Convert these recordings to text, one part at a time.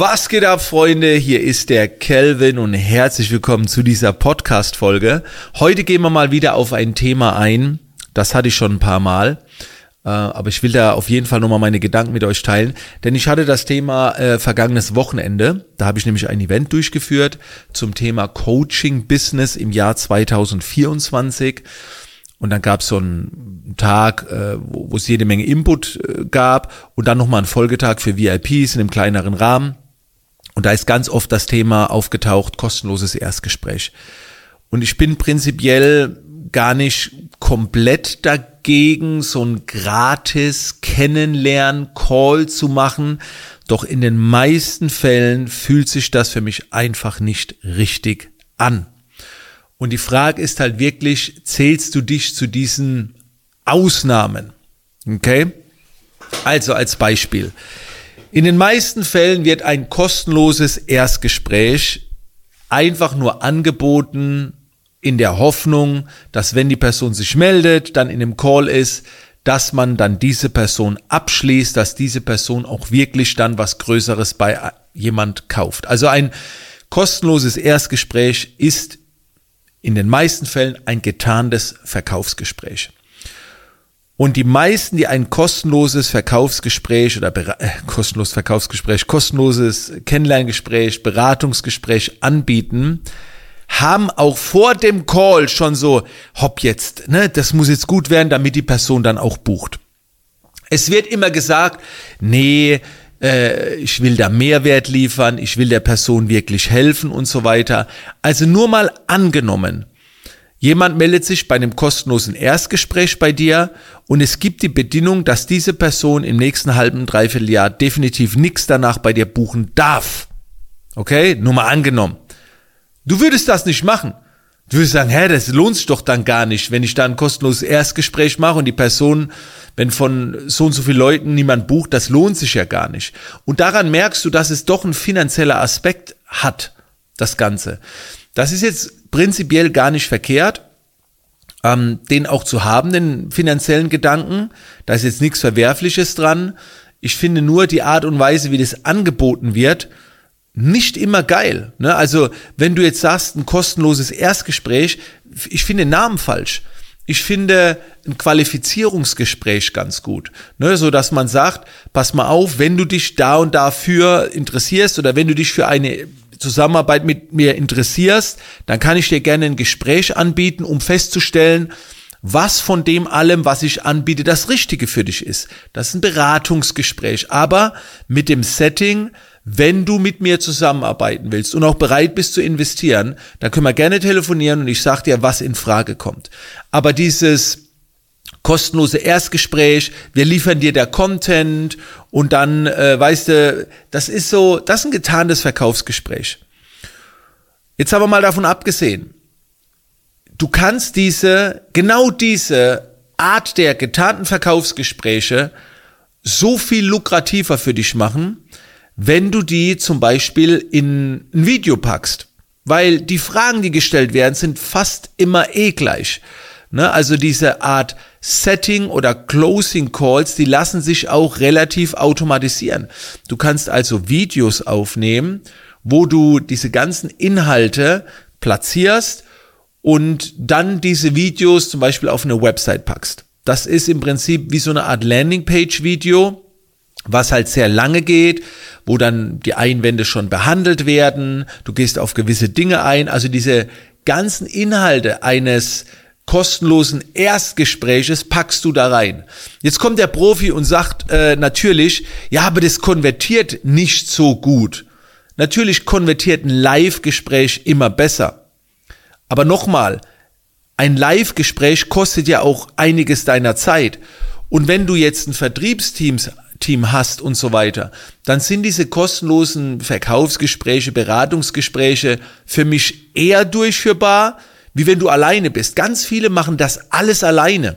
Was geht ab, Freunde? Hier ist der Kelvin und herzlich willkommen zu dieser Podcast-Folge. Heute gehen wir mal wieder auf ein Thema ein. Das hatte ich schon ein paar Mal. Äh, aber ich will da auf jeden Fall nochmal meine Gedanken mit euch teilen. Denn ich hatte das Thema äh, vergangenes Wochenende. Da habe ich nämlich ein Event durchgeführt zum Thema Coaching Business im Jahr 2024. Und dann gab es so einen Tag, äh, wo, es jede Menge Input äh, gab und dann nochmal einen Folgetag für VIPs in einem kleineren Rahmen. Und da ist ganz oft das Thema aufgetaucht, kostenloses Erstgespräch. Und ich bin prinzipiell gar nicht komplett dagegen, so ein gratis Kennenlernen-Call zu machen. Doch in den meisten Fällen fühlt sich das für mich einfach nicht richtig an. Und die Frage ist halt wirklich, zählst du dich zu diesen Ausnahmen? Okay? Also als Beispiel. In den meisten Fällen wird ein kostenloses Erstgespräch einfach nur angeboten in der Hoffnung, dass wenn die Person sich meldet, dann in dem Call ist, dass man dann diese Person abschließt, dass diese Person auch wirklich dann was Größeres bei jemand kauft. Also ein kostenloses Erstgespräch ist in den meisten Fällen ein getarntes Verkaufsgespräch. Und die meisten, die ein kostenloses Verkaufsgespräch oder äh, kostenloses Verkaufsgespräch, kostenloses Kennenlerngespräch, Beratungsgespräch anbieten, haben auch vor dem Call schon so, hopp jetzt, ne, das muss jetzt gut werden, damit die Person dann auch bucht. Es wird immer gesagt, nee, äh, ich will da Mehrwert liefern, ich will der Person wirklich helfen und so weiter. Also nur mal angenommen, jemand meldet sich bei einem kostenlosen Erstgespräch bei dir und es gibt die Bedingung, dass diese Person im nächsten halben, dreiviertel Jahr definitiv nichts danach bei dir buchen darf. Okay, nur mal angenommen. Du würdest das nicht machen. Du würdest sagen, hä, das lohnt sich doch dann gar nicht, wenn ich da ein kostenloses Erstgespräch mache und die Person, wenn von so und so vielen Leuten niemand bucht, das lohnt sich ja gar nicht. Und daran merkst du, dass es doch ein finanzieller Aspekt hat, das Ganze. Das ist jetzt prinzipiell gar nicht verkehrt, ähm, den auch zu haben, den finanziellen Gedanken. Da ist jetzt nichts Verwerfliches dran. Ich finde nur die Art und Weise, wie das angeboten wird, nicht immer geil. Ne? Also wenn du jetzt sagst, ein kostenloses Erstgespräch, ich finde den Namen falsch. Ich finde ein Qualifizierungsgespräch ganz gut, ne, so dass man sagt, pass mal auf, wenn du dich da und dafür interessierst oder wenn du dich für eine Zusammenarbeit mit mir interessierst, dann kann ich dir gerne ein Gespräch anbieten, um festzustellen, was von dem allem, was ich anbiete, das Richtige für dich ist. Das ist ein Beratungsgespräch, aber mit dem Setting, wenn du mit mir zusammenarbeiten willst und auch bereit bist zu investieren, dann können wir gerne telefonieren und ich sage dir, was in Frage kommt. Aber dieses kostenlose Erstgespräch, wir liefern dir der Content und dann, äh, weißt du, das ist so, das ist ein getarntes Verkaufsgespräch. Jetzt haben wir mal davon abgesehen. Du kannst diese, genau diese Art der getarnten Verkaufsgespräche so viel lukrativer für dich machen, wenn du die zum Beispiel in ein Video packst. Weil die Fragen, die gestellt werden, sind fast immer eh gleich. Ne? Also diese Art Setting oder Closing Calls, die lassen sich auch relativ automatisieren. Du kannst also Videos aufnehmen, wo du diese ganzen Inhalte platzierst und dann diese Videos zum Beispiel auf eine Website packst. Das ist im Prinzip wie so eine Art Landingpage-Video, was halt sehr lange geht, wo dann die Einwände schon behandelt werden, du gehst auf gewisse Dinge ein, also diese ganzen Inhalte eines kostenlosen Erstgespräches packst du da rein. Jetzt kommt der Profi und sagt äh, natürlich, ja, aber das konvertiert nicht so gut. Natürlich konvertiert ein Live-Gespräch immer besser. Aber nochmal, ein Live-Gespräch kostet ja auch einiges deiner Zeit. Und wenn du jetzt ein Vertriebsteam Team hast und so weiter, dann sind diese kostenlosen Verkaufsgespräche, Beratungsgespräche für mich eher durchführbar, wie wenn du alleine bist. Ganz viele machen das alles alleine.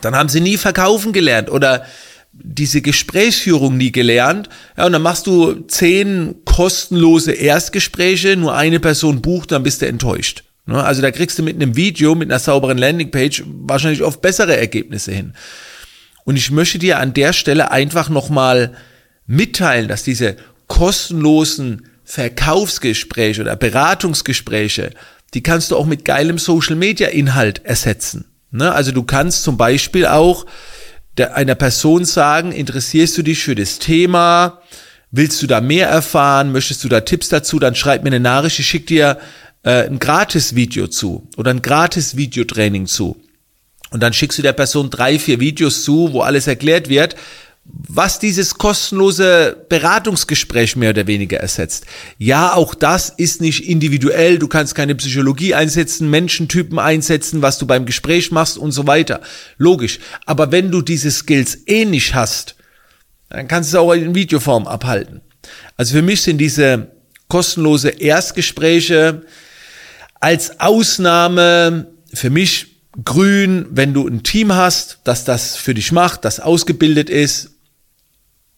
Dann haben sie nie verkaufen gelernt oder diese Gesprächsführung nie gelernt. Ja, und dann machst du zehn kostenlose Erstgespräche, nur eine Person bucht, dann bist du enttäuscht. Ne? Also da kriegst du mit einem Video, mit einer sauberen Landingpage wahrscheinlich oft bessere Ergebnisse hin. Und ich möchte dir an der Stelle einfach nochmal mitteilen, dass diese kostenlosen Verkaufsgespräche oder Beratungsgespräche, die kannst du auch mit geilem Social Media Inhalt ersetzen. Ne? Also du kannst zum Beispiel auch einer Person sagen, interessierst du dich für das Thema? Willst du da mehr erfahren? Möchtest du da Tipps dazu? Dann schreib mir eine Nachricht, ich schicke dir äh, ein Gratis-Video zu oder ein Gratis-Videotraining zu. Und dann schickst du der Person drei, vier Videos zu, wo alles erklärt wird, was dieses kostenlose Beratungsgespräch mehr oder weniger ersetzt. Ja, auch das ist nicht individuell. Du kannst keine Psychologie einsetzen, Menschentypen einsetzen, was du beim Gespräch machst und so weiter. Logisch. Aber wenn du diese Skills eh nicht hast, dann kannst du es auch in Videoform abhalten. Also für mich sind diese kostenlose Erstgespräche als Ausnahme für mich grün, wenn du ein Team hast, das das für dich macht, das ausgebildet ist,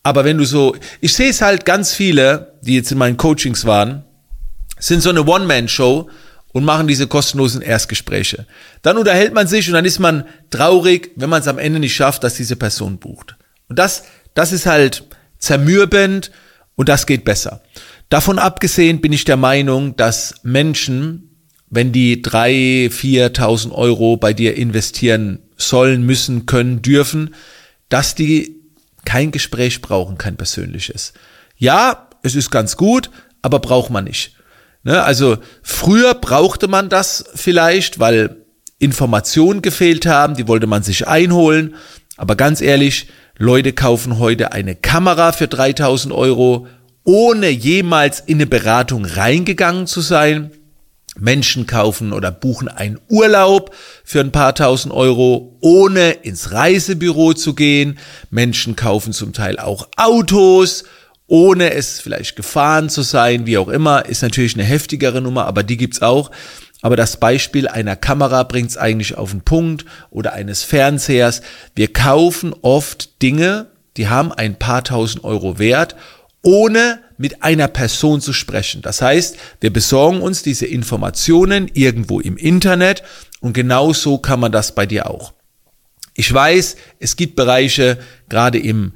aber wenn du so, ich sehe es halt ganz viele, die jetzt in meinen Coachings waren, sind so eine One-Man-Show und machen diese kostenlosen Erstgespräche. Dann unterhält man sich und dann ist man traurig, wenn man es am Ende nicht schafft, dass diese Person bucht. Und das, das ist halt zermürbend und das geht besser. Davon abgesehen bin ich der Meinung, dass Menschen, wenn die drei, viertausend Euro bei dir investieren sollen, müssen, können, dürfen, dass die kein Gespräch brauchen, kein persönliches. Ja, es ist ganz gut, aber braucht man nicht. Ne? Also früher brauchte man das vielleicht, weil Informationen gefehlt haben, die wollte man sich einholen. Aber ganz ehrlich, Leute kaufen heute eine Kamera für 3000 Euro, ohne jemals in eine Beratung reingegangen zu sein. Menschen kaufen oder buchen einen Urlaub für ein paar tausend Euro, ohne ins Reisebüro zu gehen. Menschen kaufen zum Teil auch Autos, ohne es vielleicht gefahren zu sein, wie auch immer. Ist natürlich eine heftigere Nummer, aber die gibt's auch. Aber das Beispiel einer Kamera bringt's eigentlich auf den Punkt oder eines Fernsehers. Wir kaufen oft Dinge, die haben ein paar tausend Euro wert, ohne mit einer Person zu sprechen. Das heißt, wir besorgen uns diese Informationen irgendwo im Internet und genau so kann man das bei dir auch. Ich weiß, es gibt Bereiche, gerade im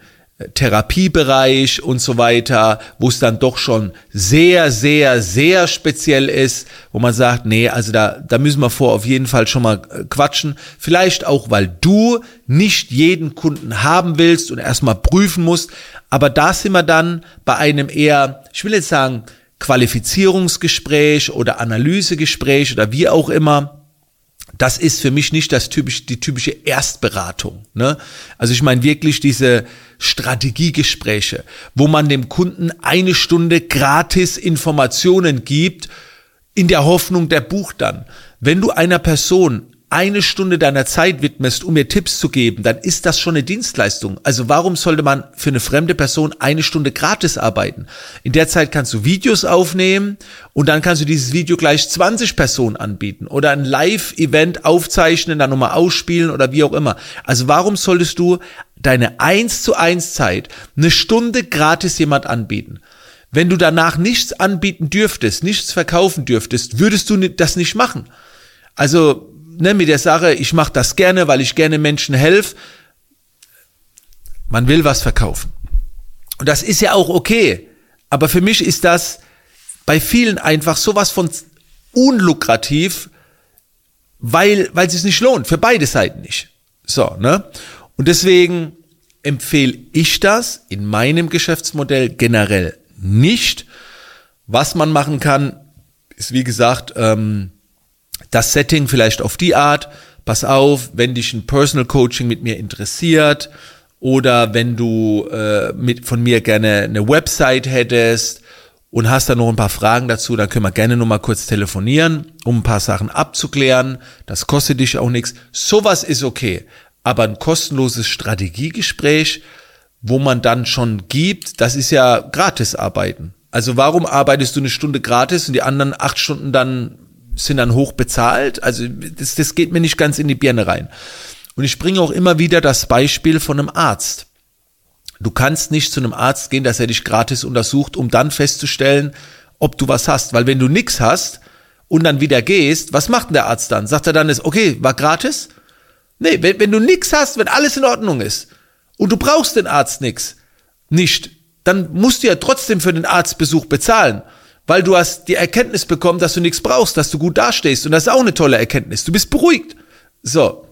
Therapiebereich und so weiter, wo es dann doch schon sehr, sehr, sehr speziell ist, wo man sagt, nee, also da, da müssen wir vor auf jeden Fall schon mal äh, quatschen. Vielleicht auch, weil du nicht jeden Kunden haben willst und erstmal prüfen musst. Aber da sind wir dann bei einem eher, ich will jetzt sagen, Qualifizierungsgespräch oder Analysegespräch oder wie auch immer das ist für mich nicht das typisch, die typische Erstberatung. Ne? Also ich meine wirklich diese Strategiegespräche, wo man dem Kunden eine Stunde gratis Informationen gibt, in der Hoffnung, der bucht dann. Wenn du einer Person eine Stunde deiner Zeit widmest, um mir Tipps zu geben, dann ist das schon eine Dienstleistung. Also warum sollte man für eine fremde Person eine Stunde gratis arbeiten? In der Zeit kannst du Videos aufnehmen und dann kannst du dieses Video gleich 20 Personen anbieten oder ein Live-Event aufzeichnen, dann nochmal ausspielen oder wie auch immer. Also warum solltest du deine 1 zu 1 Zeit eine Stunde gratis jemand anbieten? Wenn du danach nichts anbieten dürftest, nichts verkaufen dürftest, würdest du das nicht machen. Also ne, mit der Sache, ich mache das gerne, weil ich gerne Menschen helfe. Man will was verkaufen. Und das ist ja auch okay. Aber für mich ist das bei vielen einfach sowas von unlukrativ, weil, weil es sich nicht lohnt. Für beide Seiten nicht. So, ne? Und deswegen empfehle ich das in meinem Geschäftsmodell generell nicht. Was man machen kann, ist wie gesagt, ähm, das Setting vielleicht auf die Art, pass auf, wenn dich ein Personal Coaching mit mir interessiert oder wenn du äh, mit, von mir gerne eine Website hättest und hast da noch ein paar Fragen dazu, dann können wir gerne noch mal kurz telefonieren, um ein paar Sachen abzuklären. Das kostet dich auch nichts. Sowas ist okay. Aber ein kostenloses Strategiegespräch, wo man dann schon gibt, das ist ja gratis arbeiten. Also warum arbeitest du eine Stunde gratis und die anderen acht Stunden dann sind dann hoch bezahlt. Also das, das geht mir nicht ganz in die Birne rein. Und ich bringe auch immer wieder das Beispiel von einem Arzt. Du kannst nicht zu einem Arzt gehen, dass er dich gratis untersucht, um dann festzustellen, ob du was hast. Weil wenn du nichts hast und dann wieder gehst, was macht denn der Arzt dann? Sagt er dann, ist okay, war gratis? Nee, wenn, wenn du nichts hast, wenn alles in Ordnung ist und du brauchst den Arzt nix, nicht, dann musst du ja trotzdem für den Arztbesuch bezahlen, weil du hast die Erkenntnis bekommen, dass du nichts brauchst, dass du gut dastehst und das ist auch eine tolle Erkenntnis. Du bist beruhigt. So.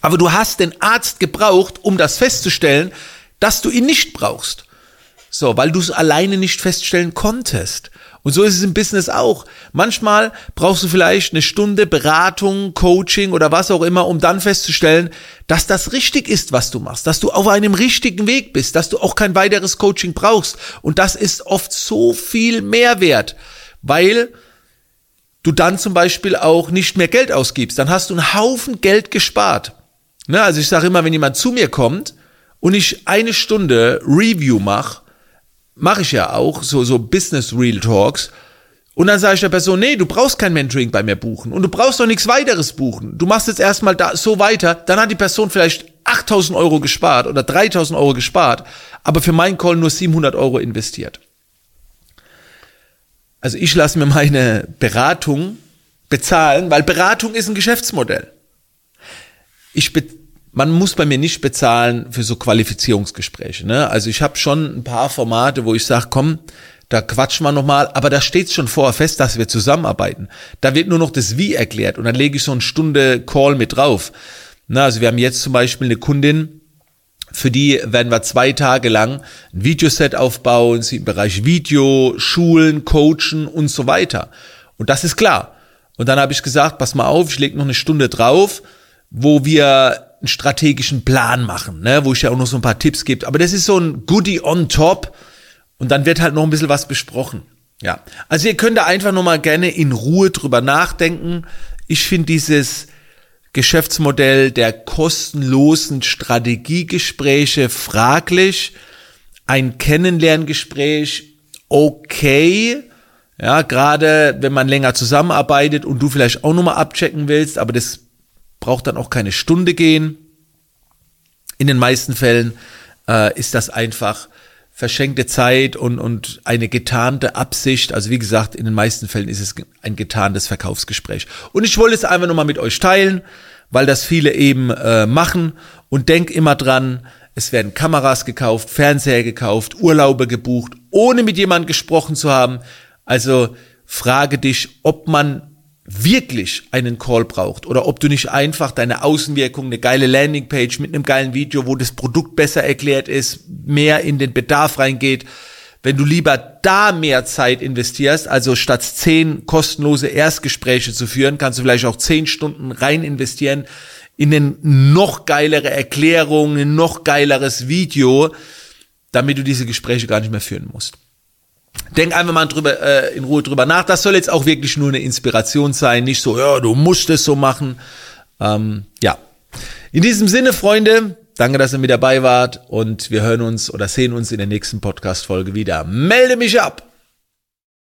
Aber du hast den Arzt gebraucht, um das festzustellen, dass du ihn nicht brauchst. So, weil du es alleine nicht feststellen konntest. Und so ist es im Business auch. Manchmal brauchst du vielleicht eine Stunde Beratung, Coaching oder was auch immer, um dann festzustellen, dass das richtig ist, was du machst, dass du auf einem richtigen Weg bist, dass du auch kein weiteres Coaching brauchst. Und das ist oft so viel Mehrwert, weil du dann zum Beispiel auch nicht mehr Geld ausgibst. Dann hast du einen Haufen Geld gespart. Ne, also ich sage immer, wenn jemand zu mir kommt und ich eine Stunde Review mache, mache ich ja auch, so, so Business Real Talks. Und dann sage ich der Person, nee, du brauchst kein Mentoring bei mir buchen und du brauchst doch nichts weiteres buchen. Du machst jetzt erstmal da so weiter, dann hat die Person vielleicht 8000 Euro gespart oder 3000 Euro gespart, aber für meinen Call nur 700 Euro investiert. Also ich lasse mir meine Beratung bezahlen, weil Beratung ist ein Geschäftsmodell. Ich, be man muss bei mir nicht bezahlen für so Qualifizierungsgespräche. Ne? Also ich habe schon ein paar Formate, wo ich sage, komm, da quatschen wir nochmal, aber da steht schon vorher fest, dass wir zusammenarbeiten. Da wird nur noch das Wie erklärt und dann lege ich so eine Stunde Call mit drauf. Na, also wir haben jetzt zum Beispiel eine Kundin, für die werden wir zwei Tage lang ein Videoset aufbauen, sie im Bereich Video, Schulen, Coachen und so weiter. Und das ist klar. Und dann habe ich gesagt, pass mal auf, ich lege noch eine Stunde drauf, wo wir einen strategischen Plan machen, ne, wo ich ja auch noch so ein paar Tipps gebe. Aber das ist so ein Goodie on top und dann wird halt noch ein bisschen was besprochen. Ja, also ihr könnt da einfach noch mal gerne in Ruhe drüber nachdenken. Ich finde dieses Geschäftsmodell der kostenlosen Strategiegespräche fraglich. Ein Kennenlerngespräch okay, ja, gerade wenn man länger zusammenarbeitet und du vielleicht auch nochmal abchecken willst, aber das braucht dann auch keine Stunde gehen. In den meisten Fällen äh, ist das einfach verschenkte Zeit und, und eine getarnte Absicht. Also wie gesagt, in den meisten Fällen ist es ein getarntes Verkaufsgespräch. Und ich wollte es einfach nochmal mit euch teilen, weil das viele eben äh, machen. Und denk immer dran, es werden Kameras gekauft, Fernseher gekauft, Urlaube gebucht, ohne mit jemandem gesprochen zu haben. Also frage dich, ob man wirklich einen Call braucht oder ob du nicht einfach deine Außenwirkung, eine geile Landingpage mit einem geilen Video, wo das Produkt besser erklärt ist, mehr in den Bedarf reingeht, wenn du lieber da mehr Zeit investierst, also statt zehn kostenlose Erstgespräche zu führen, kannst du vielleicht auch zehn Stunden rein investieren in eine noch geilere Erklärung, ein noch geileres Video, damit du diese Gespräche gar nicht mehr führen musst. Denk einfach mal drüber, äh, in Ruhe drüber nach. Das soll jetzt auch wirklich nur eine Inspiration sein, nicht so, ja, du musst es so machen. Ähm, ja. In diesem Sinne, Freunde, danke, dass ihr mit dabei wart und wir hören uns oder sehen uns in der nächsten Podcast-Folge wieder. Melde mich ab!